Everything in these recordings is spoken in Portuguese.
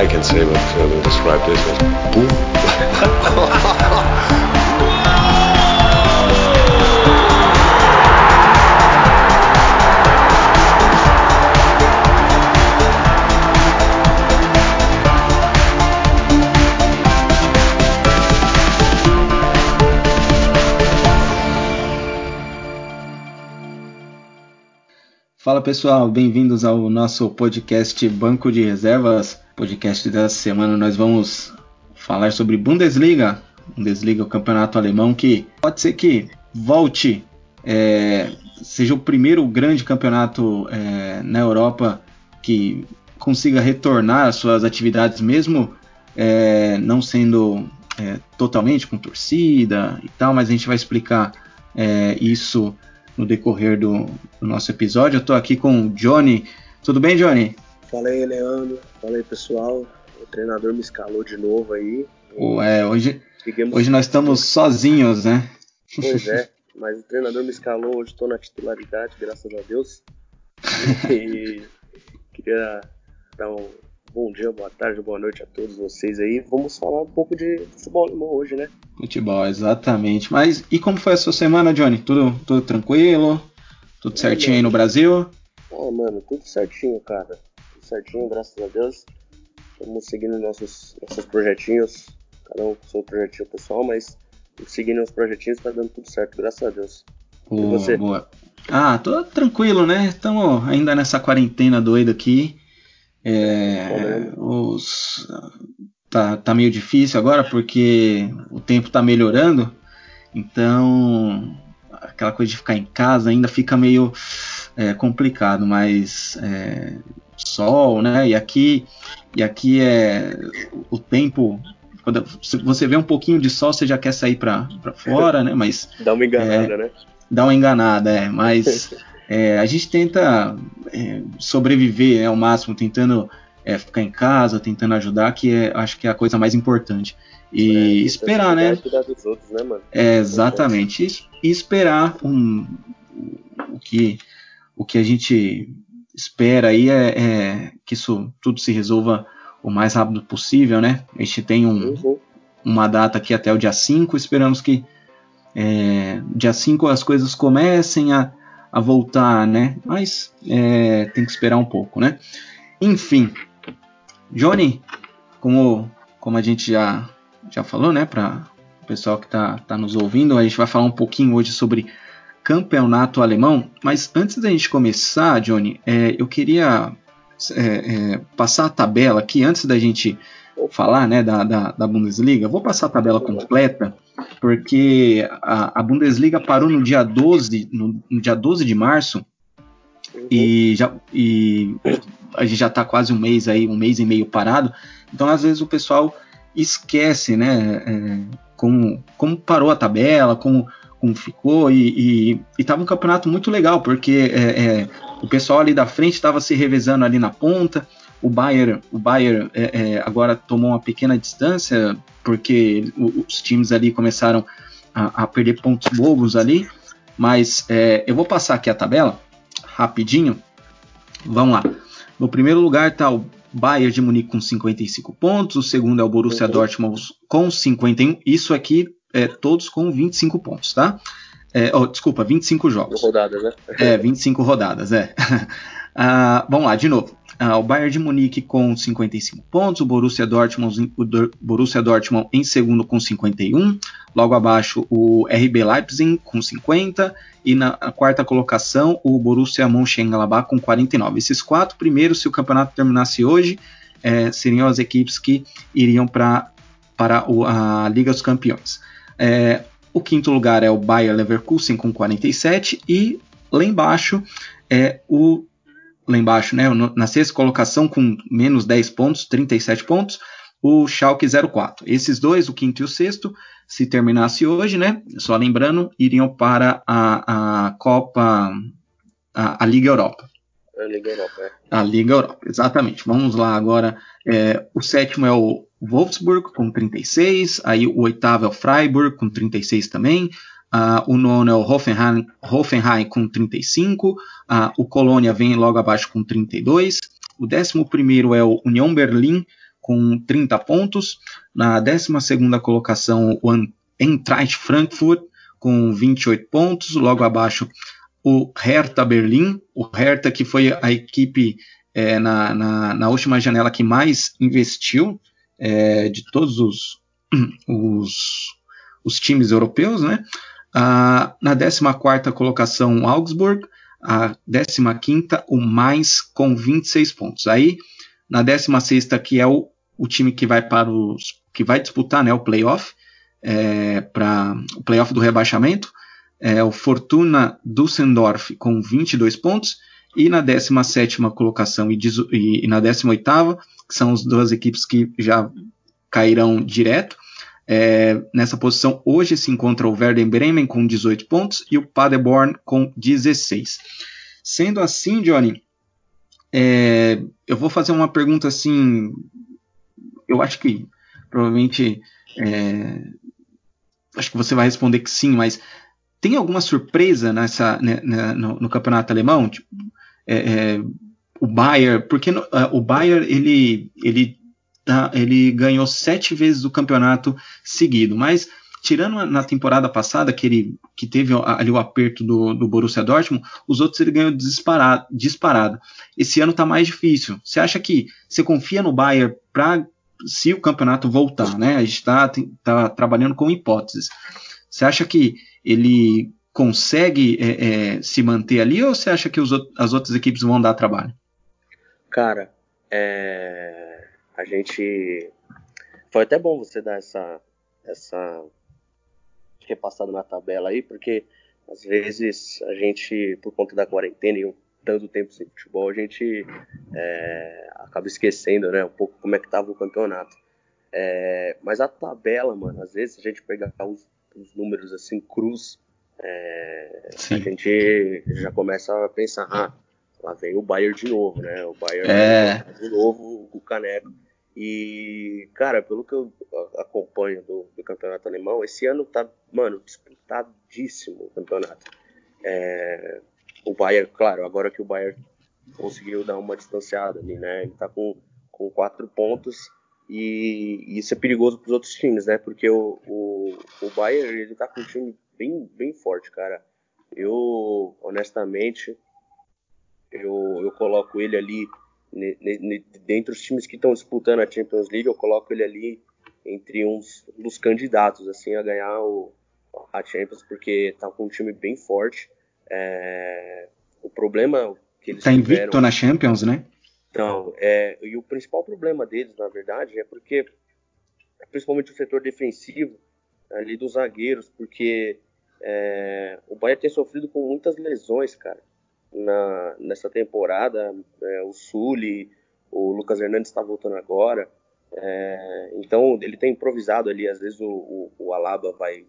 I can say, but uh, we'll describe as boom. Fala pessoal, bem-vindos ao nosso podcast Banco de Reservas. Podcast dessa semana nós vamos falar sobre Bundesliga. Bundesliga, o campeonato alemão que pode ser que volte, é, seja o primeiro grande campeonato é, na Europa que consiga retornar às suas atividades, mesmo é, não sendo é, totalmente com torcida e tal, mas a gente vai explicar é, isso no decorrer do, do nosso episódio. Eu estou aqui com o Johnny. Tudo bem, Johnny? Fala aí, Leandro. Fala aí, pessoal. O treinador me escalou de novo aí. É, hoje, hoje nós estamos sozinhos, né? Pois é, mas o treinador me escalou. Hoje estou na titularidade, graças a Deus. E queria dar um Bom dia, boa tarde, boa noite a todos vocês aí. Vamos falar um pouco de futebol alemão hoje, né? Futebol, exatamente. Mas e como foi a sua semana, Johnny? Tudo, tudo tranquilo? Tudo certinho aí no Brasil? Ah, mano, tudo certinho, cara. Certinho, graças a Deus. Estamos seguindo nossos, nossos projetinhos, cada um com seu projetinho pessoal, mas seguindo os projetinhos tá dando tudo certo, graças a Deus. Boa, e você? Boa. Ah, tô tranquilo, né? Estamos ainda nessa quarentena doida aqui. É, os, tá, tá meio difícil agora porque o tempo tá melhorando, então aquela coisa de ficar em casa ainda fica meio é, complicado, mas é, sol, né? E aqui, e aqui é o tempo. Quando você vê um pouquinho de sol, você já quer sair para fora, né? Mas dá uma enganada, é, né? Dá uma enganada, é. Mas É, a gente tenta é, sobreviver né, ao máximo, tentando é, ficar em casa, tentando ajudar, que é, acho que é a coisa mais importante. E é, esperar, né? Outros, né é, exatamente. E, e esperar um, o, que, o que a gente espera aí é, é, que isso tudo se resolva o mais rápido possível, né? A gente tem um, uhum. uma data aqui até o dia 5, esperamos que é, dia 5 as coisas comecem a, a voltar, né? Mas é, tem que esperar um pouco, né? Enfim, Johnny, como, como a gente já, já falou, né? Para o pessoal que está tá nos ouvindo, a gente vai falar um pouquinho hoje sobre campeonato alemão. Mas antes da gente começar, Johnny, é, eu queria é, é, passar a tabela aqui antes da gente falar né, da, da, da Bundesliga. Vou passar a tabela completa porque a, a Bundesliga parou no dia 12, no, no dia 12 de março e, já, e a gente já está quase um mês aí, um mês e meio parado. Então, às vezes, o pessoal esquece, né? É, como, como parou a tabela, como, como ficou, e, e, e tava um campeonato muito legal, porque é, é, o pessoal ali da frente estava se revezando ali na ponta, o Bayern, o Bayern é, é, agora tomou uma pequena distância, porque os times ali começaram a, a perder pontos bobos ali. Mas é, eu vou passar aqui a tabela rapidinho. Vamos lá. No primeiro lugar está o Bayern de Munique com 55 pontos. O segundo é o Borussia uhum. Dortmund com 51. Isso aqui é todos com 25 pontos, tá? É, oh, desculpa, 25 jogos. Rodadas, né? É, 25 rodadas, é. ah, vamos lá, de novo. Ah, o Bayern de Munique com 55 pontos, o Borussia Dortmund, o Borussia Dortmund em segundo com 51, logo abaixo o RB Leipzig com 50 e na quarta colocação o Borussia Mönchengladbach com 49. Esses quatro primeiros, se o campeonato terminasse hoje, é, seriam as equipes que iriam pra, para o, a Liga dos Campeões. É, o quinto lugar é o Bayer Leverkusen com 47 e lá embaixo é o lá embaixo, né, na sexta colocação com menos 10 pontos, 37 pontos, o Schalke 04. Esses dois, o quinto e o sexto, se terminasse hoje, né, só lembrando, iriam para a, a Copa, a, a Liga Europa. A Liga Europa, é. A Liga Europa, exatamente. Vamos lá agora. É, o sétimo é o Wolfsburg com 36, aí o oitavo é o Freiburg com 36 também, Uh, o nono é o Hoffenheim, Hoffenheim com 35. Uh, o Colônia vem logo abaixo com 32. O décimo primeiro é o União Berlim com 30 pontos. Na 12 colocação, o Eintracht Frankfurt com 28 pontos. Logo abaixo, o Hertha Berlim. O Hertha que foi a equipe é, na, na, na, última janela que mais investiu é, de todos os, os, os, times europeus. Né? Ah, na 14 colocação, o Augsburg. A 15 o Mainz com 26 pontos. Aí, na 16 que é o, o time que vai para os que vai disputar né, o playoff, é, para o playoff do rebaixamento, é o Fortuna Düsseldorf com 22 pontos, e na 17 colocação e, e, e na 18 que são as duas equipes que já cairão direto, é, nessa posição hoje se encontra o Werder Bremen com 18 pontos e o Paderborn com 16. Sendo assim, Johnny, é, eu vou fazer uma pergunta assim, eu acho que provavelmente é, acho que você vai responder que sim, mas tem alguma surpresa nessa né, né, no, no, campeonato alemão? Tipo, é, é, o Bayern, porque no, uh, o Bayern ele ele tá, ele ganhou sete vezes o campeonato seguido, mas tirando na temporada passada que ele que teve ali o aperto do, do Borussia Dortmund, os outros ele ganhou disparado, disparado. Esse ano está mais difícil. Você acha que você confia no Bayern para se o campeonato voltar, né? A gente está tá trabalhando com hipóteses. Você acha que ele consegue é, é, se manter ali ou você acha que os, as outras equipes vão dar trabalho? Cara, é, a gente foi até bom você dar essa essa repassada na tabela aí, porque às vezes a gente, por conta da quarentena e tanto tempo sem futebol, a gente é, acaba esquecendo, né, um pouco como é que tava o campeonato. É, mas a tabela, mano, às vezes a gente pegar os, os números assim, cruz, é, a gente já começa a pensar, ah, lá vem o Bayern de novo, né? O Bayern é. de novo, o caneco. E, cara, pelo que eu acompanho do, do, campeonato alemão, esse ano tá, mano, disputadíssimo o campeonato. É, o Bayern, claro, agora que o Bayern conseguiu dar uma distanciada ali, né? Ele tá com, com quatro pontos e, e isso é perigoso para os outros times, né? Porque o, o, o Bayern, ele tá com um time bem, bem forte, cara. Eu, honestamente, eu, eu coloco ele ali dentre os times que estão disputando a Champions League, eu coloco ele ali entre uns dos candidatos assim a ganhar o, a Champions, porque tá com um time bem forte. É, o problema que eles tá tiveram... invicto na Champions, né? Então, é, e o principal problema deles, na verdade, é porque, principalmente o setor defensivo, ali dos zagueiros, porque é, o Bayern tem sofrido com muitas lesões, cara, na, nessa temporada. É, o Sully, o Lucas Hernandes está voltando agora, é, então ele tem improvisado ali, às vezes o, o, o Alaba vai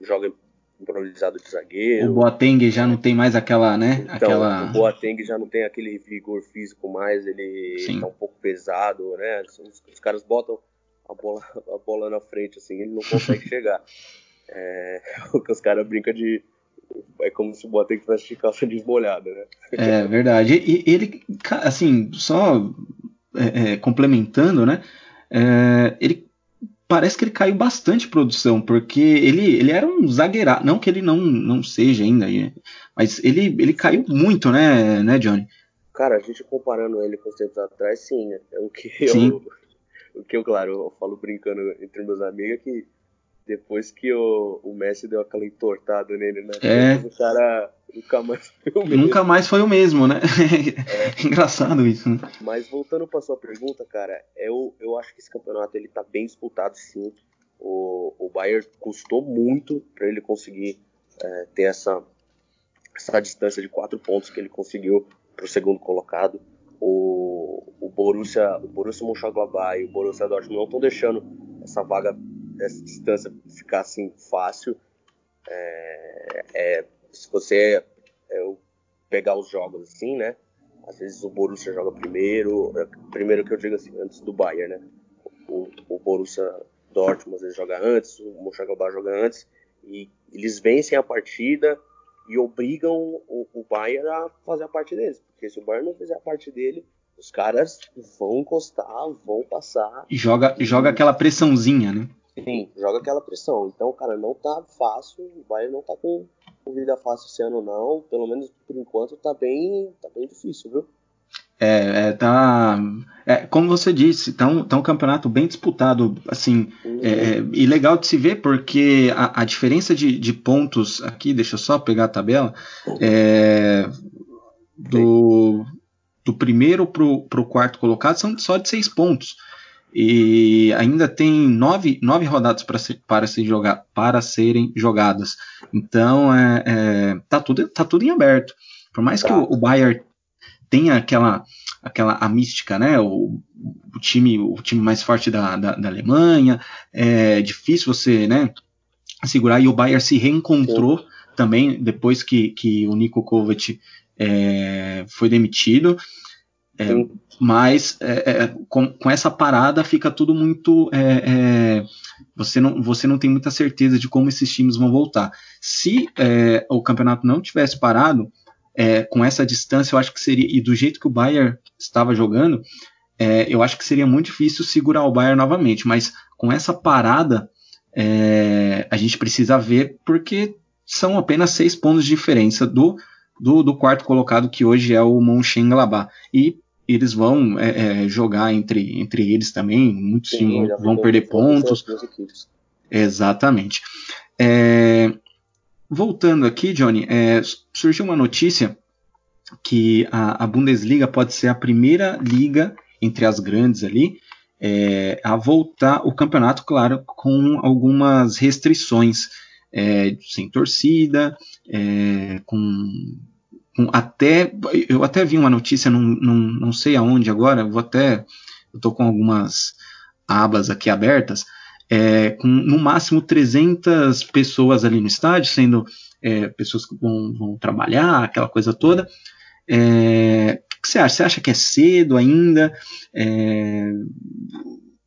joga improvisado de zagueiro. O Boateng já não tem mais aquela, né? Então, aquela... o Boateng já não tem aquele vigor físico mais, ele Sim. tá um pouco pesado, né? Os, os, caras botam a bola, a bola na frente, assim, ele não consegue chegar. É, o que os caras brincam de. É como se o Boateng tivesse de calça desmolhada, né? É verdade. E ele, assim, só é, é, complementando, né? É, ele parece que ele caiu bastante produção, porque ele, ele era um zagueirado, não que ele não, não seja ainda, mas ele, ele caiu muito, né, né, Johnny? Cara, a gente comparando ele com os tempos atrás, sim, é o que eu, o que eu, claro, eu falo brincando entre meus amigos é que depois que o, o Messi deu aquela entortada nele na é. o cara nunca mais foi o mesmo. Nunca mais foi o mesmo, né? É. Engraçado isso, né? Mas voltando para sua pergunta, cara, eu, eu acho que esse campeonato ele tá bem disputado sim. O, o Bayern custou muito para ele conseguir é, ter essa, essa distância de quatro pontos que ele conseguiu para o segundo colocado. O, o Borussia, o Borussia Mönchengladbach e o Borussia Dortmund não estão deixando essa vaga essa distância ficar assim fácil. É, é, se você é, pegar os jogos assim, né? Às vezes o Borussia joga primeiro, é, primeiro que eu digo assim, antes do Bayern, né? O, o Borussia Dortmund às vezes joga antes, o Mönchengladbach joga antes, e eles vencem a partida e obrigam o, o Bayern a fazer a parte deles, porque se o Bayern não fizer a parte dele, Os caras vão encostar, vão passar. Joga, e joga aquela pressãozinha, né? Sim, joga aquela pressão. Então, cara, não tá fácil. O Bayern não tá com, vida fácil esse ano, não. Pelo menos por enquanto tá bem, tá bem difícil, viu? É, é, tá. É, como você disse, tá um, tá um campeonato bem disputado, assim, uhum. é, e legal de se ver, porque a, a diferença de, de, pontos aqui, deixa eu só pegar a tabela, é, do, do primeiro pro, pro quarto colocado são só de seis pontos. E ainda tem nove, nove rodadas para para, se jogar, para serem jogadas. Então é, é, tá, tudo, tá tudo em aberto. Por mais que o, o Bayern tenha aquela aquela a mística, né? O, o, time o time mais forte da, da, da, Alemanha, é difícil você, né? Segurar e o Bayern se reencontrou Sim. também depois que, que o Nico Kovac é, foi demitido. É, mas é, é, com, com, essa parada fica tudo muito. É, é, você, não, você não tem muita certeza de como esses times vão voltar. Se é, o campeonato não tivesse parado, com essa distância, eu acho que seria. E do jeito que o Bayern estava jogando, eu acho que seria muito difícil segurar o Bayern novamente. Mas com essa parada, a gente precisa ver, porque são apenas seis pontos de diferença do. Do, do quarto colocado, que hoje é o Mönchengladbach. E eles vão é, é, jogar entre, entre eles também, muitos Sim, times vão, vão perder pontos. Exatamente. É, voltando aqui, Johnny, é, surgiu uma notícia que a, a, Bundesliga pode ser a primeira liga entre as grandes ali é, a voltar o campeonato, claro, com algumas restrições, é, sem torcida, com até eu até vi uma notícia, não, não, não sei aonde agora, vou até eu tô com algumas abas aqui abertas, é, com no máximo 300 pessoas ali no estádio, sendo é, pessoas que vão, vão, trabalhar, aquela coisa toda. É, o que você acha? Você acha que é cedo ainda?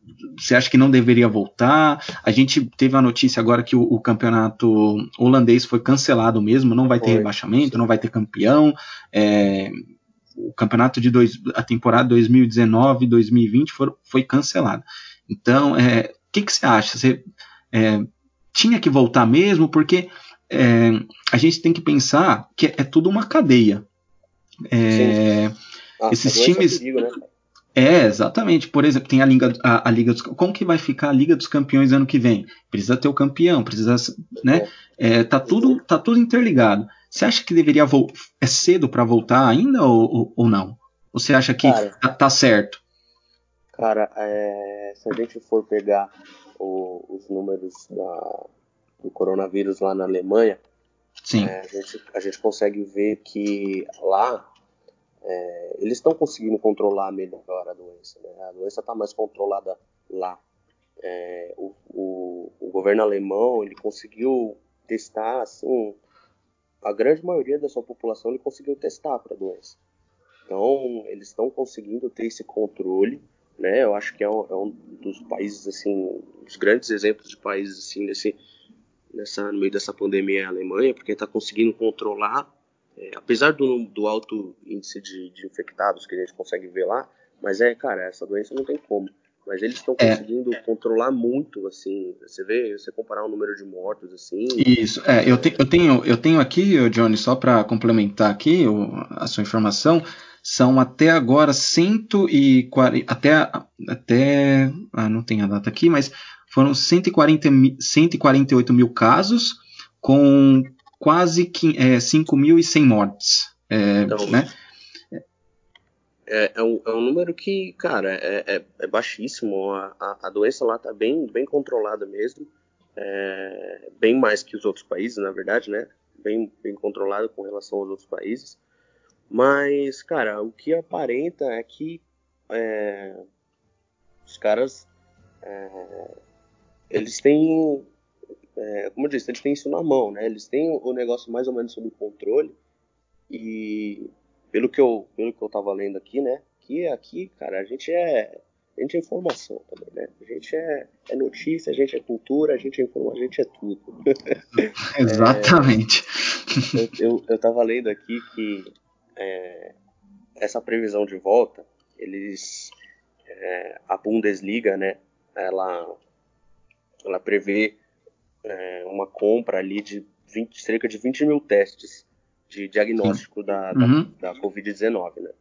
É, você acha que não deveria voltar? A gente teve a notícia agora que o, o campeonato holandês foi cancelado mesmo, não vai ter foi. rebaixamento, não vai ter campeão. É, o campeonato de dois, a temporada 2019-2020 foi cancelado. Então, o é, que, que você acha? Você é, tinha que voltar mesmo? Porque é, a gente tem que pensar que é, tudo uma cadeia. É, ah, esses times. Perigo, né? É, exatamente. Por exemplo, tem a Liga, a, a, Liga dos Como que vai ficar a Liga dos Campeões ano que vem? Precisa ter o campeão, precisa. Né? É, tá, tudo, tá tudo interligado. Você acha que deveria é cedo para voltar ainda ou, ou, ou, não? Ou você acha que cara, tá, tá, certo? Cara, é, se a gente for pegar o, os números da, do coronavírus lá na Alemanha, Sim. É, a, gente, a gente consegue ver que lá é, eles estão conseguindo controlar melhor a doença. Né? A doença está mais controlada lá. É, o, o, o, governo alemão ele conseguiu testar assim a grande maioria da sua população ele conseguiu testar para a doença. Então eles estão conseguindo ter esse controle, né? Eu acho que é um, é um dos países assim, dos grandes exemplos de países assim nesse nessa no meio dessa pandemia é a Alemanha, porque está conseguindo controlar é, apesar do, do, alto índice de, de, infectados que a gente consegue ver lá, mas é, cara, essa doença não tem como. Mas eles estão é. conseguindo controlar muito, assim. Você vê, você comparar o número de mortos, assim. Isso, é, eu, te, eu, tenho, eu tenho aqui, Johnny, só para complementar aqui o, a sua informação, são até agora 140, até, até, ah, não tem a data aqui, mas foram 140, 148 mil casos, com quase é, 5.100 mortes. É, então, né? é, é, um, é um número que, cara, é, é, é baixíssimo. A, a, a, doença lá tá bem, bem controlada mesmo. É, bem mais que os outros países, na verdade, né? Bem, bem controlada com relação aos outros países. Mas, cara, o que aparenta é que é, os caras é, eles têm é, como eu disse, eles têm isso na mão, né? Eles têm o negócio mais ou menos sob controle e pelo que eu pelo que eu tava lendo aqui, né? Que aqui, cara, a gente é a gente é informação também, né? A gente é, é notícia, a gente é cultura, a gente é informação, a gente é tudo. Exatamente. É, eu, eu, eu tava lendo aqui que é, essa previsão de volta, eles é, a Bundesliga, né, ela, ela prevê é, uma compra ali de 20, cerca de 20 mil testes de diagnóstico da, uhum. da, da Covid-19, né?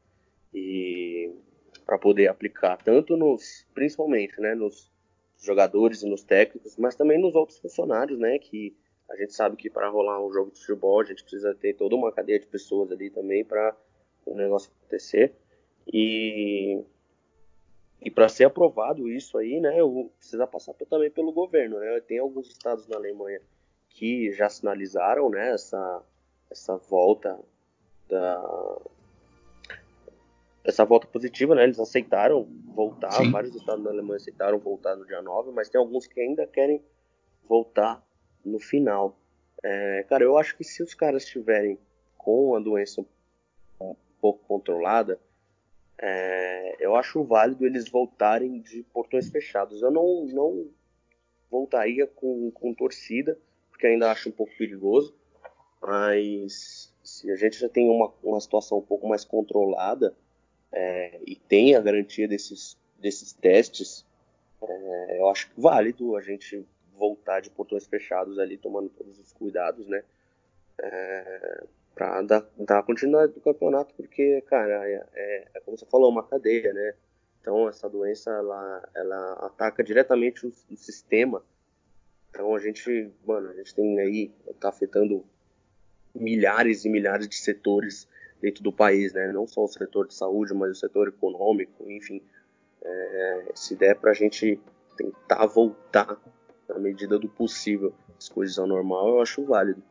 E para poder aplicar tanto nos, principalmente, né, nos jogadores e nos técnicos, mas também nos outros funcionários, né, que a gente sabe que para rolar um jogo de futebol a gente precisa ter toda uma cadeia de pessoas ali também para o negócio acontecer. E e para ser aprovado isso aí, né, precisa passar também pelo governo, né? Tem alguns estados na Alemanha que já sinalizaram, né, essa essa volta da essa volta positiva, né? Eles aceitaram voltar, Sim. vários estados da Alemanha aceitaram voltar no dia 9, mas tem alguns que ainda querem voltar no final. É, cara, eu acho que se os caras estiverem com a doença um pouco controlada, é, eu acho válido eles voltarem de portões fechados. Eu não, não voltaria com, com torcida, porque ainda acho um pouco perigoso, mas se a gente já tem uma, uma situação um pouco mais controlada é, e tem a garantia desses, desses testes, é, eu acho válido a gente voltar de portões fechados ali, tomando todos os cuidados, né? É, para dar, dar continuidade do campeonato, porque, cara, é, é, é, como você falou, uma cadeia, né? Então, essa doença, ela, ela ataca diretamente o, o sistema. Então, a gente, mano, a gente tem aí, tá afetando milhares e milhares de setores dentro do país, né? Não só o setor de saúde, mas o setor econômico, enfim. É, se der para a gente tentar voltar na medida do possível as coisas ao normal, eu acho válido.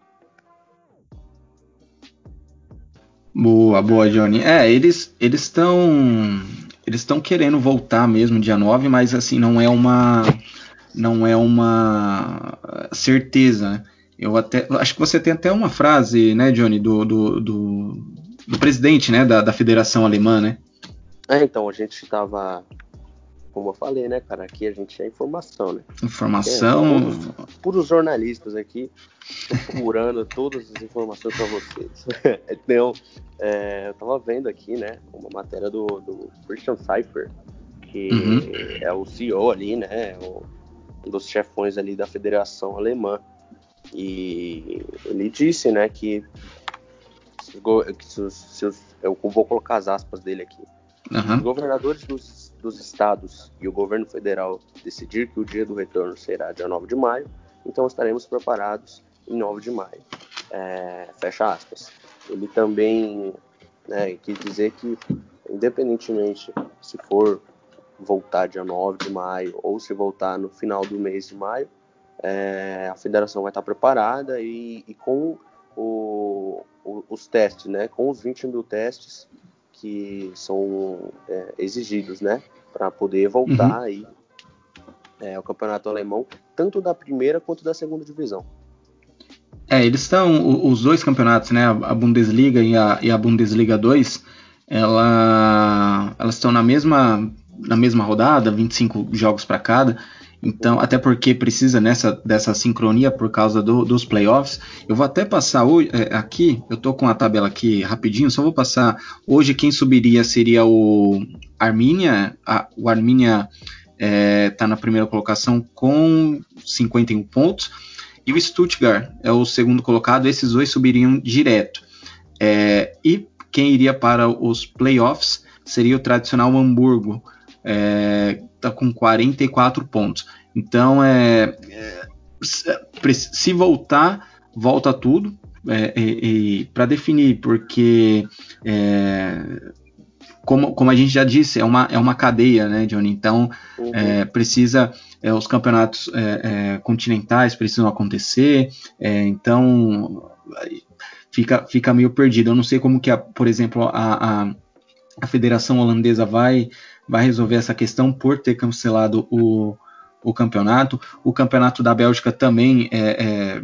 Boa, boa, Johnny. É, eles eles estão eles estão querendo voltar mesmo dia 9, mas assim não é uma não é uma certeza. Né? Eu até acho que você tem até uma frase, né, Johnny, do, do, do, do presidente, né, da, da Federação Alemã, né? É, então a gente estava como eu falei, né, cara? Aqui a gente é informação, né? Informação. É, puros, jornalistas aqui procurando todas as informações para vocês. então, é, eu tava vendo aqui, né, uma matéria do, do Christian Cypher, que uhum. é o CEO ali, né? Um dos chefões ali da Federação Alemã. E ele disse, né, que, que se, se, eu vou colocar as aspas dele aqui. Uhum. Os governadores dos dos estados e o governo federal decidir que o dia do retorno será dia 9 de maio, então estaremos preparados em 9 de maio. É, fecha aspas. Ele também né, quis dizer que, independentemente se for voltar dia 9 de maio ou se voltar no final do mês de maio, é, a federação vai estar preparada e, e com o, o, os testes, né, com os 20 mil testes, que são é, exigidos, né, para poder voltar uhum. aí é, ao campeonato alemão, tanto da primeira quanto da segunda divisão. É, eles estão, os dois campeonatos, né, a Bundesliga e a, e a Bundesliga 2, ela, elas estão na mesma, na mesma rodada, 25 jogos para cada, então, até porque precisa nessa dessa sincronia por causa do, dos playoffs. Eu vou até passar é, aqui, eu tô com a tabela aqui rapidinho, só vou passar. Hoje quem subiria seria o Arminia. A, o Arminia é, tá na primeira colocação com 51 pontos. E o Stuttgart é o segundo colocado, esses dois subiriam direto. É, e quem iria para os playoffs seria o tradicional Hamburgo, é, tá com 44 pontos. Então, é, é se voltar, volta tudo. É, para definir, porque é, como, como a gente já disse, é uma, é uma cadeia, né, Johnny? Então uhum. é, precisa é, os campeonatos é, é, continentais precisam acontecer, então fica, fica meio perdido. Eu não sei como que, a, por exemplo, a, a, a Federação Holandesa vai vai resolver essa questão por ter cancelado o, o campeonato. O campeonato da Bélgica também é, é,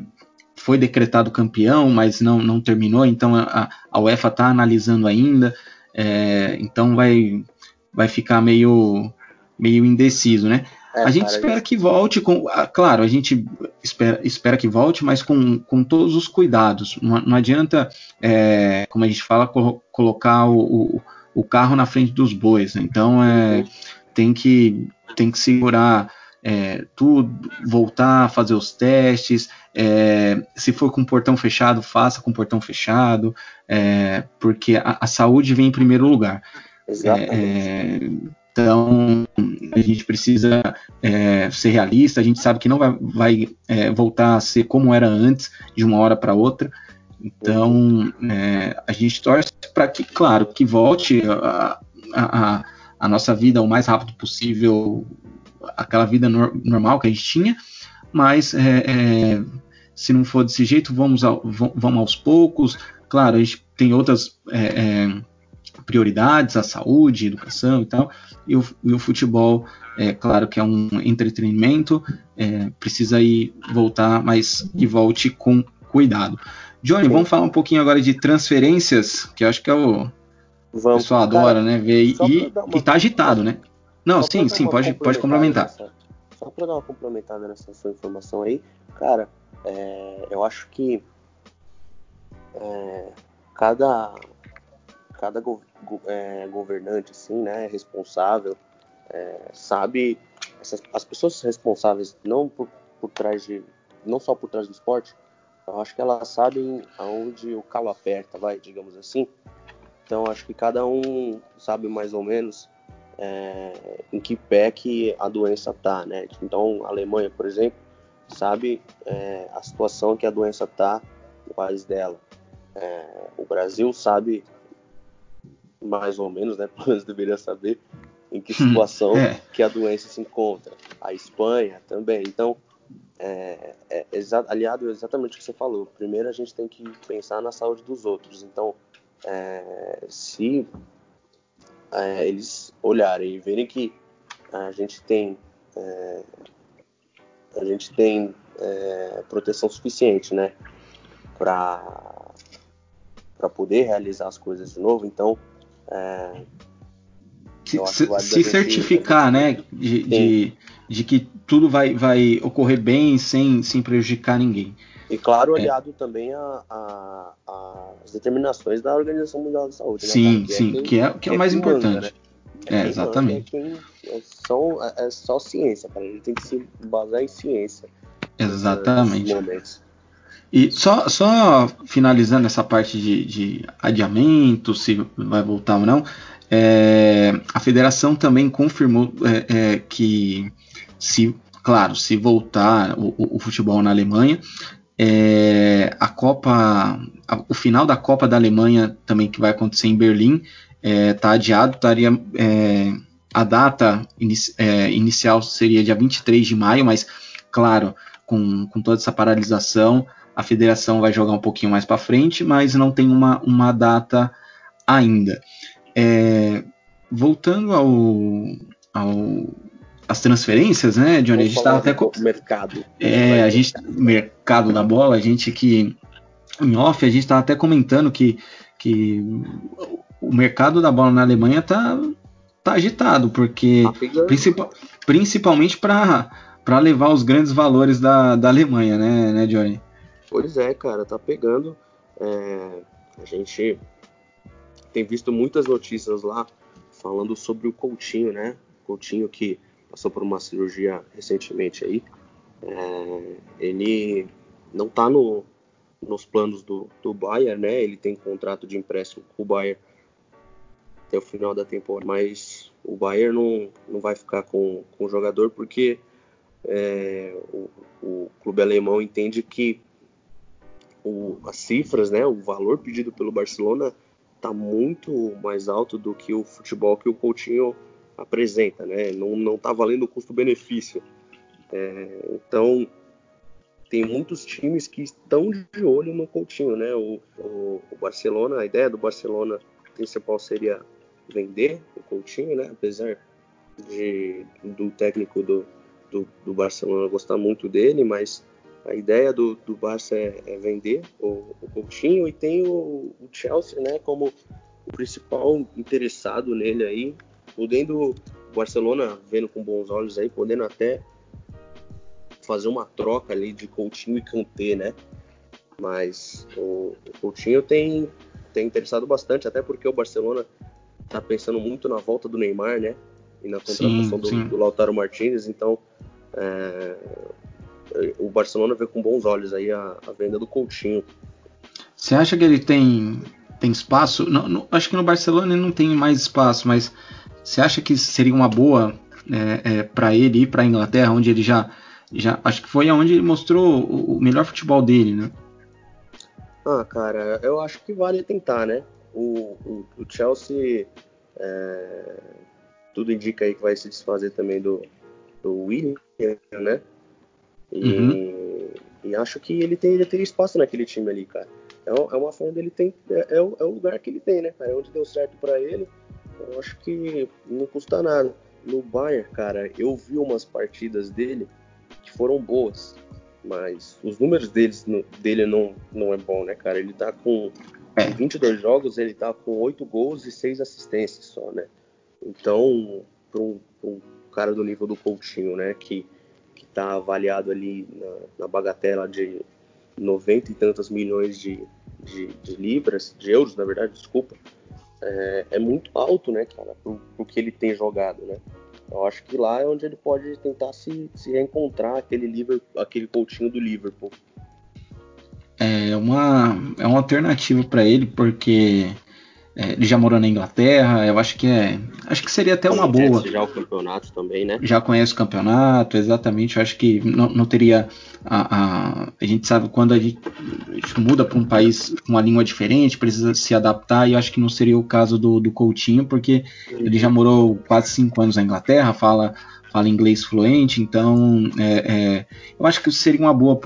foi decretado campeão, mas não, não terminou, então a, a UEFA está analisando ainda, é, então vai, vai ficar meio, meio indeciso, né? É, a gente espera que volte com. Claro, a gente espera, espera que volte, mas com, com todos os cuidados. Não, não adianta, é, como a gente fala, colocar o, o o carro na frente dos bois. Né? Então é, tem, que, tem que segurar é, tudo, voltar a fazer os testes. É, se for com portão fechado, faça com portão fechado, é, porque a, a, saúde vem em primeiro lugar. É, então a gente precisa é, ser realista. A gente sabe que não vai, vai é, voltar a ser como era antes, de uma hora para outra. Então, é, a gente torce para que, claro, que volte a, a, a, nossa vida o mais rápido possível, aquela vida no, normal que a gente tinha, mas é, é, se não for desse jeito, vamos, ao, vamos aos poucos. Claro, a gente tem outras é, é, prioridades, a saúde, a educação e tal, e o, e o futebol, é claro que é um entretenimento, é, precisa ir voltar, mas que volte com cuidado. Johnny, vamos falar um pouquinho agora de transferências, que eu acho que é o, vamos, pessoal adora, né? Ver e, uma... e tá agitado, né? Não, só sim, sim, pode, pode complementar. Nessa, só para dar uma complementada nessa sua informação aí, cara, é, eu acho que é, cada, cada go, go, é, governante, assim, né, responsável, é, sabe, essas, as pessoas responsáveis, não por, por trás de, não só por trás do esporte, eu acho que elas sabem aonde o calo aperta, vai, digamos assim. Então acho que cada um sabe mais ou menos é, em que pé que a doença tá, né? Então a Alemanha, por exemplo, sabe é, a situação que a doença tá no país dela. É, o Brasil sabe mais ou menos, né? Pelo menos deveria saber em que hum, situação é. que a doença se encontra. A Espanha também. Então é, é, exa aliado exatamente o que você falou. Primeiro a gente tem que pensar na saúde dos outros. Então, é, se é, eles olharem e verem que a gente tem é, a gente tem é, proteção suficiente, né, para para poder realizar as coisas de novo, então se, se certificar, né, de, de, de, que tudo vai, vai ocorrer bem sem, sem prejudicar ninguém. E claro, é. aliado é. também às determinações da Organização Mundial da Saúde. Sim, né, sim, que é, que é, o mais importante. Manda, né? É, é exatamente. Manda, é, só, é, só ciência, cara. Ele tem que se basear em ciência. Exatamente. E só, só finalizando essa parte de, de adiamento, se vai voltar ou não, é, a federação também confirmou é, é, que, se, claro, se voltar o, o futebol na Alemanha, é, a Copa, a, o final da Copa da Alemanha também que vai acontecer em Berlim está é, adiado, estaria é, a data inici, inicial seria dia 23 de maio, mas claro, com, com toda essa paralisação, a federação vai jogar um pouquinho mais para frente, mas não tem uma, uma data ainda. É, voltando ao, ao as transferências, né, Johnny? A gente estava até com mercado. É, a gente mercado da bola, a gente que em off a gente estava até comentando que que o mercado da bola na Alemanha tá tá agitado porque tá principal, principalmente para para levar os grandes valores da, da Alemanha, né, né, Johnny? Pois é, cara, tá pegando. É, a gente tem visto muitas notícias lá falando sobre o Coutinho, né? Coutinho que passou por uma cirurgia recentemente aí. É, ele não está no, nos planos do, do Bayern, né? Ele tem contrato de empréstimo com o Bayern até o final da temporada, mas o Bayern não, não vai ficar com, com o jogador porque é, o, o clube alemão entende que o, as cifras, né, o valor pedido pelo Barcelona está muito mais alto do que o futebol que o Coutinho apresenta, né? Não, não tá valendo o custo-benefício. É, então, tem muitos times que estão de olho no Coutinho, né? O, o, o, Barcelona, a ideia do Barcelona principal seria vender o Coutinho, né? Apesar de, do técnico do, do, do Barcelona gostar muito dele, mas a ideia do, do Barça é, é vender o, o, Coutinho e tem o, o, Chelsea, né, como o principal interessado nele aí, podendo o Barcelona vendo com bons olhos aí, podendo até fazer uma troca ali de Coutinho e Kanté, né? Mas o, o Coutinho tem tem interessado bastante, até porque o Barcelona tá pensando muito na volta do Neymar, né? E na contratação sim, sim. do, do, Lautaro Martinez, então é, o Barcelona vê com bons olhos aí a, a venda do Coutinho. Você acha que ele tem, tem espaço? Não, não, acho que no Barcelona ele não tem mais espaço, mas você acha que seria uma boa é, é, para ele ir para a Inglaterra, onde ele já, já. Acho que foi onde ele mostrou o, o melhor futebol dele, né? Ah, cara, eu acho que vale tentar, né? O, o, o Chelsea, é, tudo indica aí que vai se desfazer também do, do William, né? E, uhum. e, acho que ele, tem, ele teria espaço naquele time ali, cara. É, é uma forma dele tem, é, é, o, é o lugar que ele tem, né, cara? É onde deu certo para ele. Eu acho que não custa nada. No Bayern, cara, eu vi umas partidas dele que foram boas mas os números deles, dele não, não é bom, né, cara? Ele tá com é. 22 jogos, ele tá com 8 gols e 6 assistências só, né? Então, para um, um, cara do nível do Coutinho, né, que, que tá avaliado ali na, na bagatela de 90 e tantas milhões de, de, de, libras, de euros, na verdade, desculpa, é, é muito alto, né, cara, pro que ele tem jogado, né? Eu acho que lá é onde ele pode tentar se, se reencontrar aquele Liverpool, aquele Coutinho do Liverpool. É uma, é uma alternativa para ele, porque é, ele já morou na Inglaterra, eu acho que é. Acho que seria até uma boa. Já o campeonato também, né? Já conhece o campeonato, exatamente. Eu acho que não, não teria. A, a, a, gente sabe quando a gente, a gente muda para um país com uma língua diferente, precisa se adaptar, e eu acho que não seria o caso do, do Coutinho, porque ele já morou quase cinco anos na Inglaterra, fala fala inglês fluente, então é, é, eu acho que seria uma boa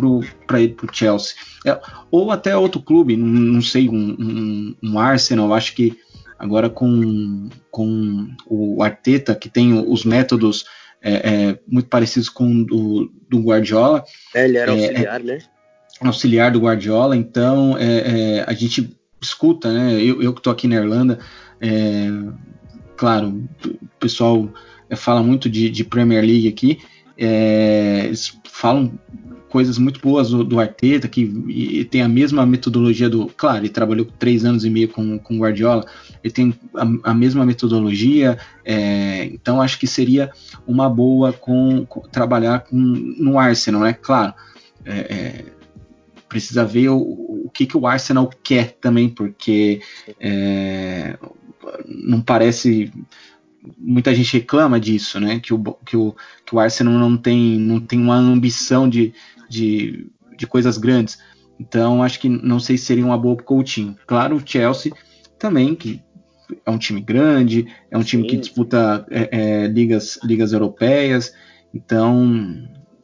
para ele para o Chelsea. É, ou até outro clube, não, não sei, um, um, um, Arsenal, acho que agora com, com o Arteta, que tem os métodos é, é, muito parecidos com o do, do Guardiola. É, ele era auxiliar, né? Auxiliar do Guardiola, então a gente escuta, né? Eu, eu que estou aqui na Irlanda, claro, o pessoal fala muito de, de, Premier League aqui, é, eles falam coisas muito boas do, do Arteta, que tem a mesma metodologia do. Claro, ele trabalhou três anos e meio com o Guardiola, ele tem a, a mesma metodologia, é, então acho que seria uma boa com, com trabalhar com, no Arsenal, né? Claro. É, é, precisa ver o, o que, que o Arsenal quer também, porque é, não parece muita gente reclama disso, né? Que o, que o, que o Arsenal não tem, não tem uma ambição de, de, de coisas grandes. Então, acho que não sei se seria uma boa para o Coutinho. Claro, o Chelsea também, que é um time grande, é um time Sim. que disputa é, é, ligas, ligas europeias. Então,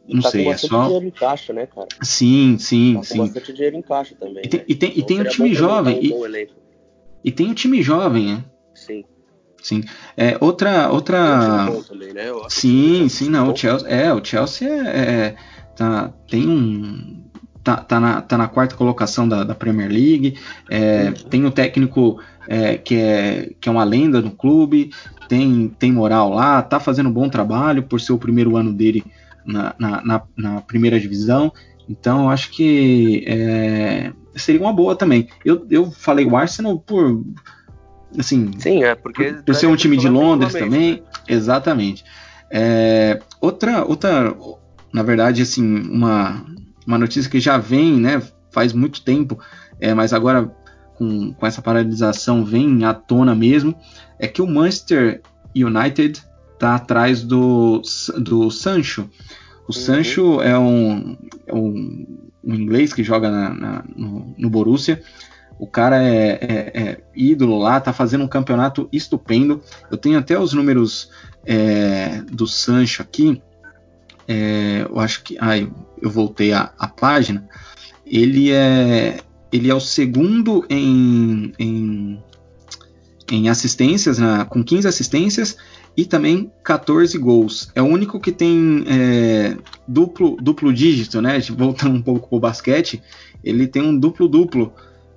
não tá sei, é só. dinheiro em caixa, né, cara? Sim, sim, tá sim. Com bastante dinheiro em caixa também. E tem, né? e tem, então, e tem um time jovem. E, e tem um time jovem, né? Sim. Sim. É, outra. outra... Também, né? Sim, sim, não. O Chelsea, é, o Chelsea é, é, tá, tem um. Tá, tá, na, tá na quarta colocação da, da Premier League. É, uhum. Tem um técnico é, que, é, que é uma lenda no clube, tem, tem moral lá, tá fazendo um bom trabalho por ser o primeiro ano dele na, na, na, na primeira divisão. Então, eu acho que é, seria uma boa também. Eu, eu falei o Arsenal por Assim, Sim, é porque. Por, ser um time de Londres também. Né? Exatamente. É, outra, outra, na verdade, assim, uma, uma notícia que já vem, né, faz muito tempo, é, mas agora com, com essa paralisação vem à tona mesmo, é que o Manchester United está atrás do, do Sancho. O uhum. Sancho é um, é um, um, inglês que joga na, na, no, no Borussia o cara é, é, é, ídolo lá, tá fazendo um campeonato estupendo. Eu tenho até os números é, do Sancho aqui. É, eu acho que. Ai, eu voltei a, a, página. Ele é, ele é o segundo em, em, em assistências, na, com 15 assistências e também 14 gols. É o único que tem é, duplo, duplo dígito, né? Voltando um pouco pro basquete, ele tem um duplo-duplo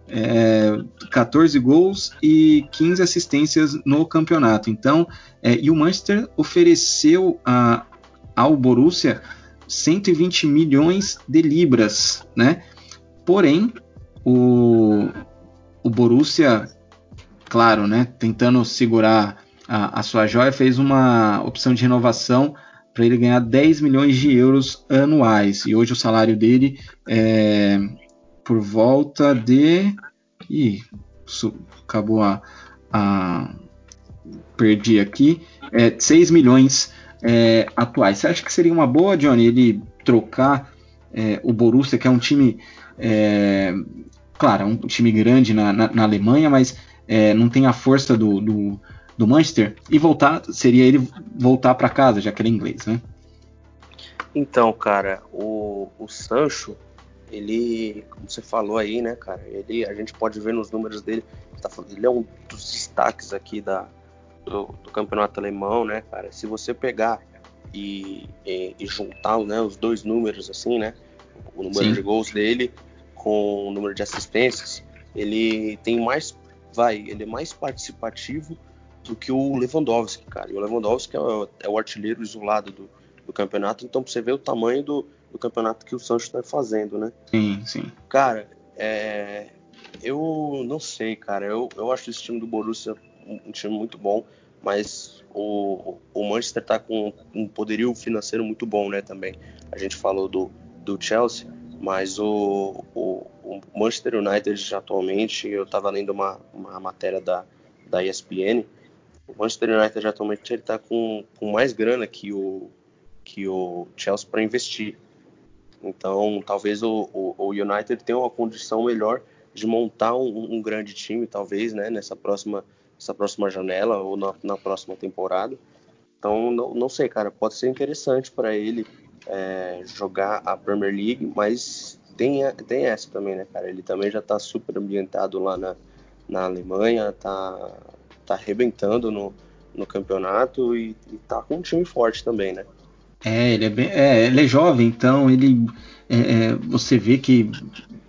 é, 14 gols e 15 assistências no campeonato. Então, é, e o Manchester ofereceu a, ao Borussia 120 milhões de libras, né? Porém, o, o Borussia claro, né, tentando segurar a, a sua joia, fez uma opção de renovação para ele ganhar 10 milhões de euros anuais. E hoje o salário dele é por volta de. Ih, acabou a, a. Perdi aqui. É 6 milhões é, atuais. Você acha que seria uma boa, Johnny, ele trocar é, o Borussia, que é um time. É, claro, é um time grande na, na, na Alemanha, mas é, não tem a força do, do, do, Manchester, e voltar, seria ele voltar para casa, já que ele é inglês, né? Então, cara, o, o Sancho, ele, como você falou aí, né, cara, ele, a gente pode ver nos números dele, tá ele é um dos destaques aqui da, do, do, campeonato alemão, né, cara? Se você pegar e, e, e juntar né, os dois números, assim, né, o número Sim. de gols dele com o número de assistências, ele tem mais, vai, ele é mais participativo do que o Lewandowski, cara. E o Lewandowski é o, é o artilheiro isolado do, do campeonato, então você vê o tamanho do, do campeonato que o Sancho está fazendo, né? Sim, sim. Cara, é, eu não sei, cara. Eu, eu acho esse time do Borussia um, um time muito bom, mas o, o Manchester está com um poderio financeiro muito bom, né? Também. A gente falou do, do Chelsea, mas o, o, o Manchester United atualmente, eu estava lendo uma, uma matéria da, da ESPN, o Manchester United atualmente ele está com, com mais grana que o, que o Chelsea para investir. Então, talvez o, o, o, United tenha uma condição melhor de montar um, um, grande time, talvez, né, nessa próxima, nessa próxima janela ou na, na próxima temporada. Então, não, não, sei, cara, pode ser interessante para ele é, jogar a Premier League, mas tem, tem essa também, né, cara? Ele também já está super ambientado lá na, na Alemanha, tá, tá arrebentando no, no campeonato e, e tá com um time forte também, né? É, ele é, bem, é, ele é jovem, então ele é, é, você vê que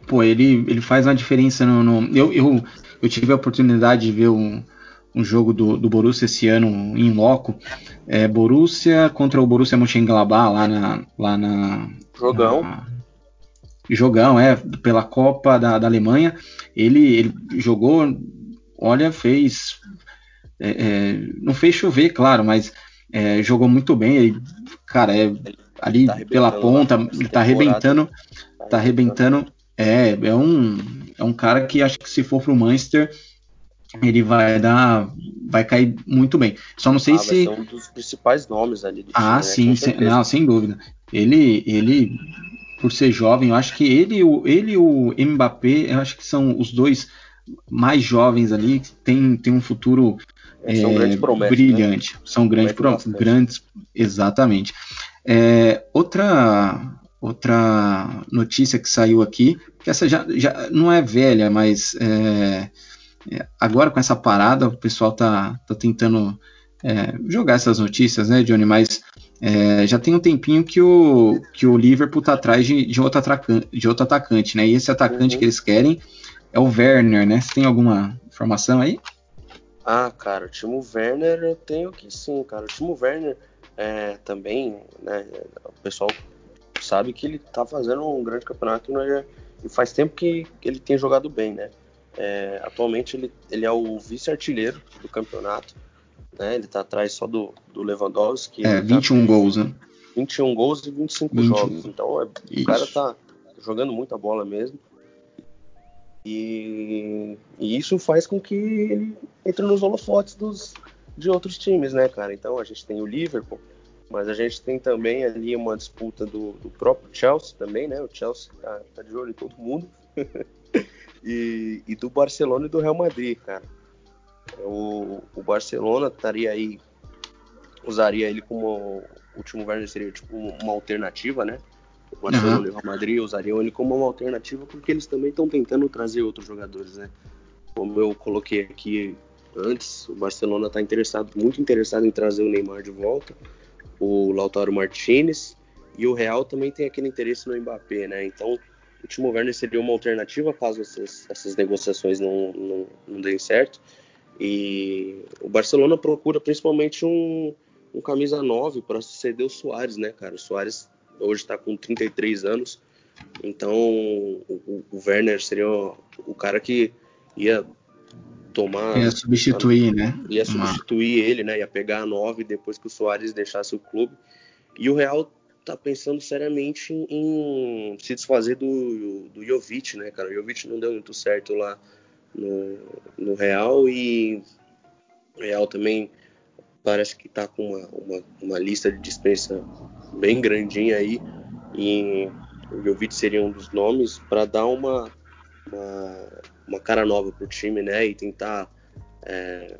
pô, ele, ele faz uma diferença no. no eu, eu, eu tive a oportunidade de ver um, um jogo do, do Borussia esse ano em loco. É, Borussia contra o Borussia Mönchengladbach lá na. Lá na Jogão. Na, jogão, é, pela Copa da, da Alemanha. Ele, ele jogou, olha, fez. É, é não fez chover, claro, mas é, jogou muito bem. Ele, cara, é, ali tá pela ponta, ele tá arrebentando. Tá arrebentando. É, é um, é um cara que acho que se for pro Manchester, ele vai dar. Vai cair muito bem. Só não sei ah, se. Ser um dos principais nomes ali do Ah, time, sim, né? sem, não, sem dúvida. Ele, ele, por ser jovem, eu acho que ele, o, ele e o Mbappé, eu acho que são os dois mais jovens ali, que tem, tem um futuro é, são é, grandes promessas, né? brilhante. Né? São grandes promessas. Grandes, exatamente. É, outra, outra notícia que saiu aqui, que essa já, já não é velha, mas é, é agora com essa parada o pessoal tá, tá tentando é, jogar essas notícias, né, Johnny? Mas é, já tem um tempinho que o, que o Liverpool tá atrás de, de, outro, atacante, de outro atacante, né? E esse atacante uhum. que eles querem é o Werner, né? Você tem alguma informação aí? Ah, cara, o Timo Werner eu tenho que sim, cara. O Timo Werner é, também, né? O pessoal sabe que ele tá fazendo um grande campeonato né, e faz tempo que, que ele tem jogado bem, né? É, atualmente ele, ele é o vice-artilheiro do campeonato, né? Ele tá atrás só do, do Lewandowski. É, 21 tá gols, né? 21 gols e 25 20. jogos. Então é, o cara tá jogando muita bola mesmo. E, e, isso faz com que ele entre nos holofotes dos, de outros times, né, cara? Então a gente tem o Liverpool, mas a gente tem também ali uma disputa do, do próprio Chelsea também, né? O Chelsea tá, tá de olho em todo mundo. e, e, do Barcelona e do Real Madrid, cara. O, o Barcelona estaria aí, usaria ele como o último Werner seria tipo uma alternativa, né? O Barcelona uhum. o Real Madrid usariam ele como uma alternativa porque eles também estão tentando trazer outros jogadores, né? Como eu coloquei aqui antes, o Barcelona está interessado, muito interessado em trazer o Neymar de volta, o Lautaro Martinez e o Real também tem aquele interesse no Mbappé, né? Então o Timo Werner seria uma alternativa caso essas, essas negociações não, não, não deem certo. E o Barcelona procura principalmente um, um camisa 9 para suceder o Soares, né, cara? O Soares hoje está com 33 anos. Então, o, o, Werner seria o, cara que ia tomar. Ia substituir, né? Ia substituir ele, né? Ia pegar a 9 depois que o Soares deixasse o clube. E o Real tá pensando seriamente em, em se desfazer do, do Jovic, né, cara? O Jovic não deu muito certo lá no, no Real e o Real também parece que tá com uma, uma, uma lista de dispensa bem grandinha aí e o Jovic seria um dos nomes para dar uma, uma, uma, cara nova pro time, né? E tentar é,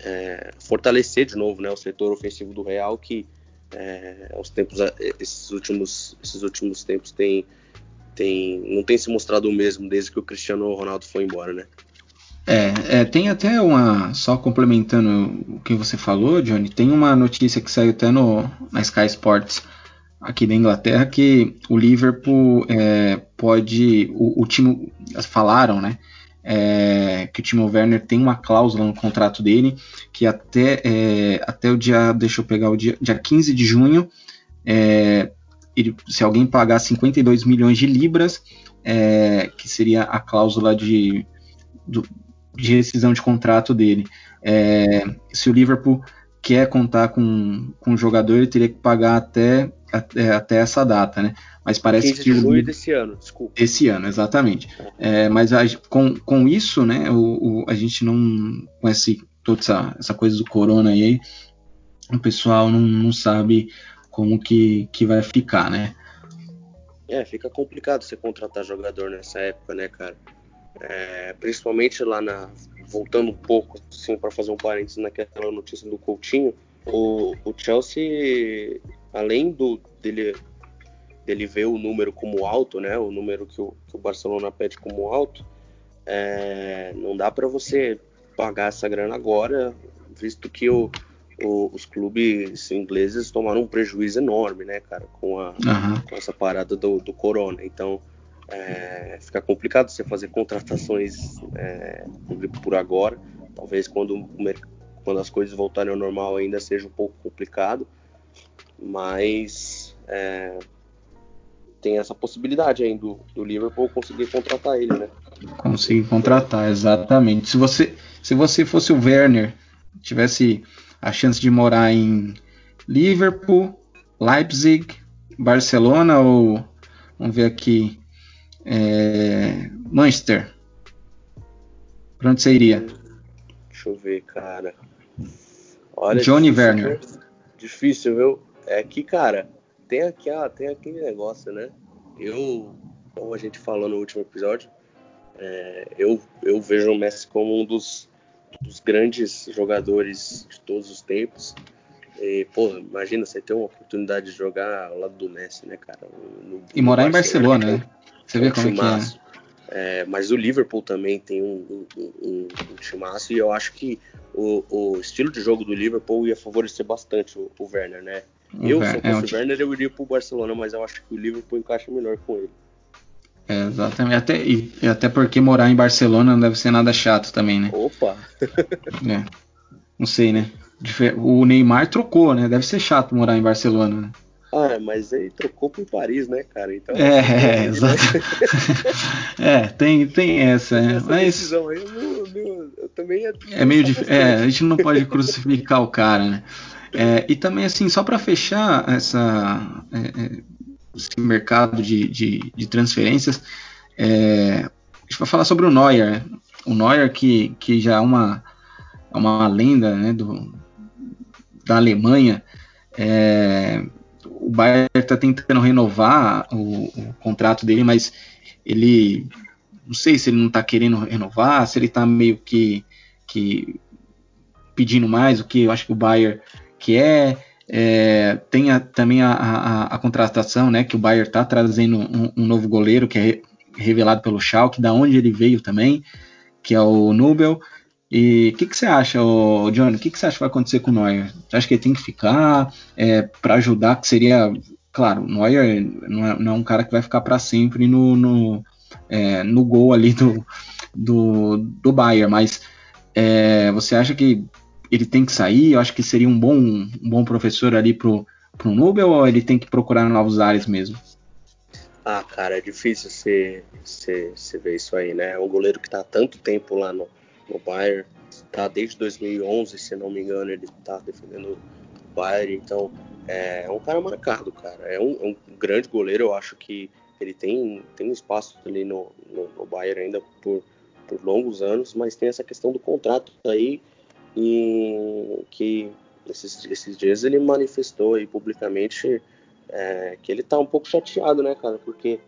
é, fortalecer de novo né, o setor ofensivo do Real que é, tempos, esses últimos, esses últimos tempos tem, tem, não tem se mostrado o mesmo desde que o Cristiano Ronaldo foi embora, né? É, é, tem até uma. Só complementando o que você falou, Johnny, tem uma notícia que saiu até no, na Sky Sports aqui da Inglaterra que o Liverpool é, pode. O, o, time. Falaram, né? É, que o Timo Werner tem uma cláusula no contrato dele que até, é, até o dia. Deixa eu pegar o dia, dia 15 de junho. É, ele, se alguém pagar 52 milhões de libras, é, que seria a cláusula de, do, de rescisão de contrato dele. É, se o Liverpool quer contar com, com o jogador, ele teria que pagar até, até, até essa data, né? Mas parece que. De junho desse ano, desculpa. Esse ano, exatamente. É, mas a, com, com isso, né, o, o, a gente não. Com esse, toda essa, essa coisa do corona aí, o pessoal não, não sabe como que, que vai ficar, né? É, fica complicado você contratar jogador nessa época, né, cara? É, principalmente lá na. Voltando um pouco, assim, para fazer um parênteses naquela notícia do Coutinho, o, o Chelsea, além do dele, dele ver o número como alto, né? O número que o, que o Barcelona pede como alto, é, não dá para você pagar essa grana agora, visto que o, o, os clubes ingleses tomaram um prejuízo enorme, né, cara, com, a, uhum. com essa parada do, do corona. Então, é, fica complicado você fazer contratações é, por agora. Talvez quando, quando as coisas voltarem ao normal ainda seja um pouco complicado, mas é, tem essa possibilidade ainda do, do, Liverpool conseguir contratar ele, né? Conseguir contratar, exatamente. Se você, se você fosse o Werner, tivesse a chance de morar em Liverpool, Leipzig, Barcelona ou vamos ver aqui é, Manchester. Pra onde você iria? Deixa eu ver, cara. Olha, Johnny difícil, Werner. Difícil, viu? É que, cara, tem aqui, ah, tem aquele negócio, né? Eu, como a gente falou no último episódio, é, eu, eu vejo o Messi como um dos, dos grandes jogadores de todos os tempos. E, pô, imagina você ter uma oportunidade de jogar ao lado do Messi, né, cara? No, e morar em Barcelona, né? Você vê como timaço. é que é. é. Mas o Liverpool também tem um, um, um, um timaço e eu acho que o, o, estilo de jogo do Liverpool ia favorecer bastante o, o Werner, né? Eu, se eu fosse é o Werner, eu iria pro Barcelona, mas eu acho que o Liverpool encaixa melhor com ele. É, exatamente. Até, e, até porque morar em Barcelona não deve ser nada chato também, né? Opa! é. Não sei, né? O Neymar trocou, né? Deve ser chato morar em Barcelona, né? Ah, mas ele trocou por Paris, né, cara? Então, é, é, exato. é, tem, tem essa, né? Essa mas... decisão aí, eu, eu, eu também é, é meio difícil. É, a gente não pode crucificar o cara, né? É, e também, assim, só para fechar essa, é, é, esse mercado de, de, de transferências, é, a gente vai falar sobre o Neuer. Né? O Neuer, que, que já é uma, uma lenda né, do, da Alemanha, é, o Bayern está tentando renovar o, o, contrato dele, mas ele não sei se ele não está querendo renovar, se ele está meio que, que pedindo mais, o que eu acho que o Bayern quer. É, tem a, também a, a, a, contratação, né, que o Bayern está trazendo um, um, novo goleiro que é revelado pelo Schalke, da onde ele veio também, que é o Nubel. E o que, que, você acha, ô, John? O que, que, você acha que vai acontecer com o Neuer? Você acha que ele tem que ficar é, para ajudar? Que seria, claro, o Neuer não é, não é um cara que vai ficar para sempre no, no, é, no gol ali do, do, do Bayern, mas é, você acha que ele tem que sair? Eu acho que seria um bom, um bom professor ali pro, pro Nubel ou ele tem que procurar novos ares mesmo? Ah, cara, é difícil você, você, ver isso aí, né? Um goleiro que tá tanto tempo lá no, no Bayern. Tá desde 2011, se não me engano, ele tá defendendo o Bayern. Então, é um cara marcado, cara. É um, é um grande goleiro. Eu acho que ele tem, tem espaço ali no, no, no Bayern ainda por, por longos anos, mas tem essa questão do contrato aí e que esses, esses dias ele manifestou aí publicamente é, que ele tá um pouco chateado, né, cara, porque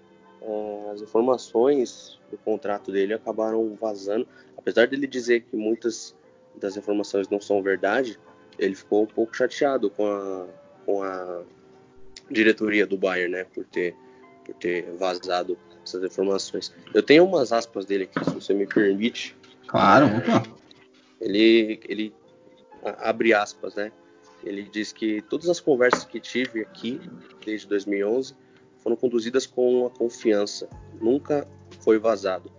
é, as informações do contrato dele acabaram vazando, apesar dele dizer que muitas das informações não são verdade, ele ficou um pouco chateado com a, com a diretoria do Bayern, né, por ter, por ter vazado essas informações. Eu tenho umas aspas dele aqui, se você me permite. Claro, é, ele, ele abre aspas, né? Ele diz que todas as conversas que tive aqui desde 2011 foram conduzidas com a confiança, nunca foi vazado.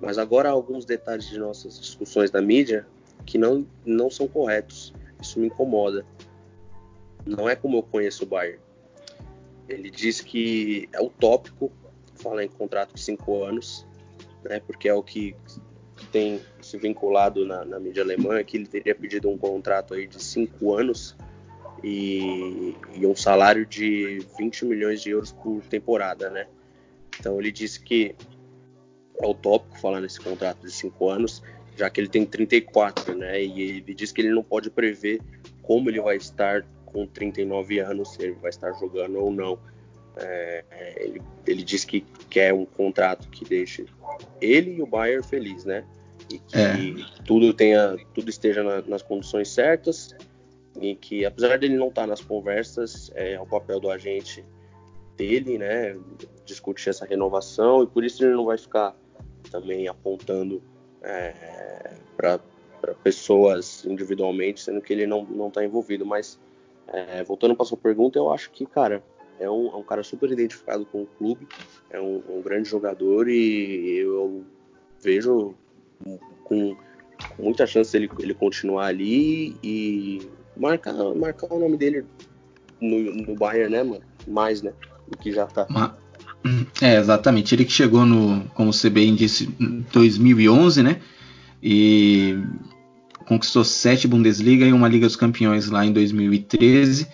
Mas agora há alguns detalhes de nossas discussões da mídia que não, não são corretos. Isso me incomoda. Não é como eu conheço o Bayern. Ele diz que é utópico falar em contrato de cinco anos, né, porque é o que tem se vinculado na, na mídia alemã, que ele teria pedido um contrato aí de cinco anos e, e, um salário de 20 milhões de euros por temporada, né? Então ele disse que é utópico falar nesse contrato de cinco anos, já que ele tem 34, né? E ele diz que ele não pode prever como ele vai estar com 39 anos, se ele vai estar jogando ou não. É, ele, ele diz que quer um contrato que deixe ele e o Bayern feliz, né? E que é. tudo tenha, tudo esteja na, nas condições certas e que apesar dele não estar nas conversas, é o papel do agente dele, né? Discutir essa renovação e por isso ele não vai ficar também apontando é, para pessoas individualmente, sendo que ele não não está envolvido. Mas é, voltando para sua pergunta, eu acho que cara é um, é um cara super identificado com o clube, é um, um grande jogador e eu vejo com, com muita chance ele, ele continuar ali e marcar, marcar o nome dele no, no Bayern, né, mano? Mais, né? Do que já tá. É, exatamente. Ele que chegou no, como você bem disse, 2011, né? E conquistou sete Bundesliga e uma Liga dos Campeões lá em 2013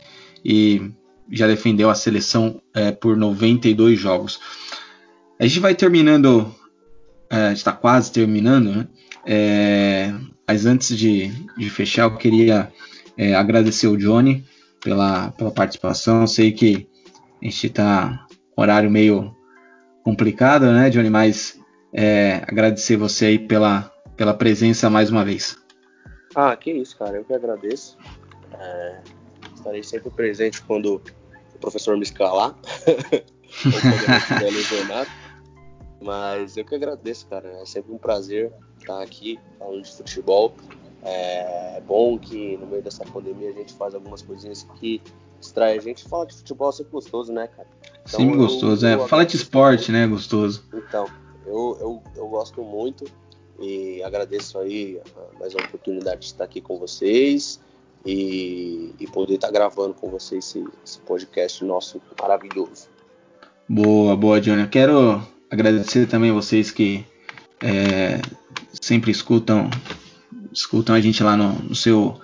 e já defendeu a seleção é, por 92 jogos. A gente vai terminando, é, está quase terminando, né? É, mas antes de, de, fechar, eu queria é, agradecer o Johnny pela, pela participação. sei que a gente está horário meio complicado, né, Johnny? Mas é, agradecer você aí pela, pela presença mais uma vez. Ah, que isso, cara. Eu que agradeço. É, estarei sempre presente quando o professor me escalar. Mas eu que agradeço, cara. É sempre um prazer estar aqui falando de futebol. É bom que no meio dessa pandemia a gente faz algumas coisinhas que distrai a gente. Fala de futebol é sempre gostoso, né, cara? Então, Sim, gostoso. Eu, é. Fala de esporte, né? Gostoso. Então, eu, eu, eu gosto muito e agradeço aí mais uma oportunidade de estar aqui com vocês e, e poder estar gravando com vocês esse, esse podcast nosso maravilhoso. Boa, boa, Johnny. Eu quero agradecer também a vocês que é, sempre escutam escutam a gente lá no, no, seu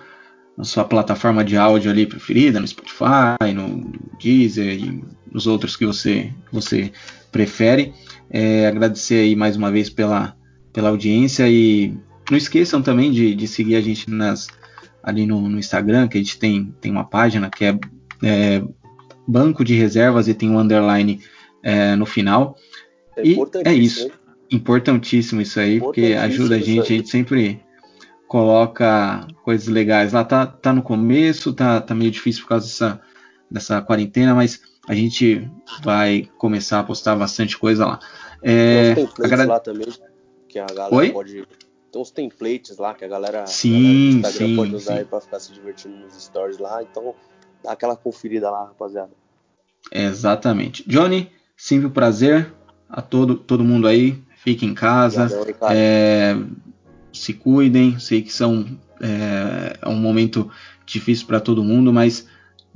na sua plataforma de áudio ali preferida, no Spotify, no Deezer e nos outros que você você prefere. É, agradecer aí mais uma vez pela, pela audiência e não esqueçam também de, de seguir a gente nas, ali no, no, Instagram, que a gente tem, tem uma página que é, é Banco de Reservas e tem um underline é, no final. É e é isso. Importantíssimo isso aí, porque ajuda a gente, a gente sempre coloca coisas legais. Lá tá, tá no começo, tá, tá meio difícil por causa dessa, dessa quarentena, mas a gente vai começar a postar bastante coisa lá. É, tem uns templates lá também, que a galera Oi? pode. Tem uns templates lá que a galera, sim, a galera sim, pode usar sim. para ficar se divertindo nos stories lá. Então, dá aquela conferida lá, rapaziada. Exatamente. Johnny, sempre um prazer a todo, todo mundo aí. Fique em casa. É, se cuidem. Sei que são, é, é um momento difícil para todo mundo, mas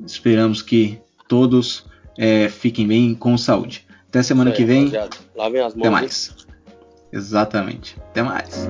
esperamos que todos é, fiquem bem com saúde. Até semana aí, que vem. Lavem as mãos. Até mais. Exatamente. Até mais.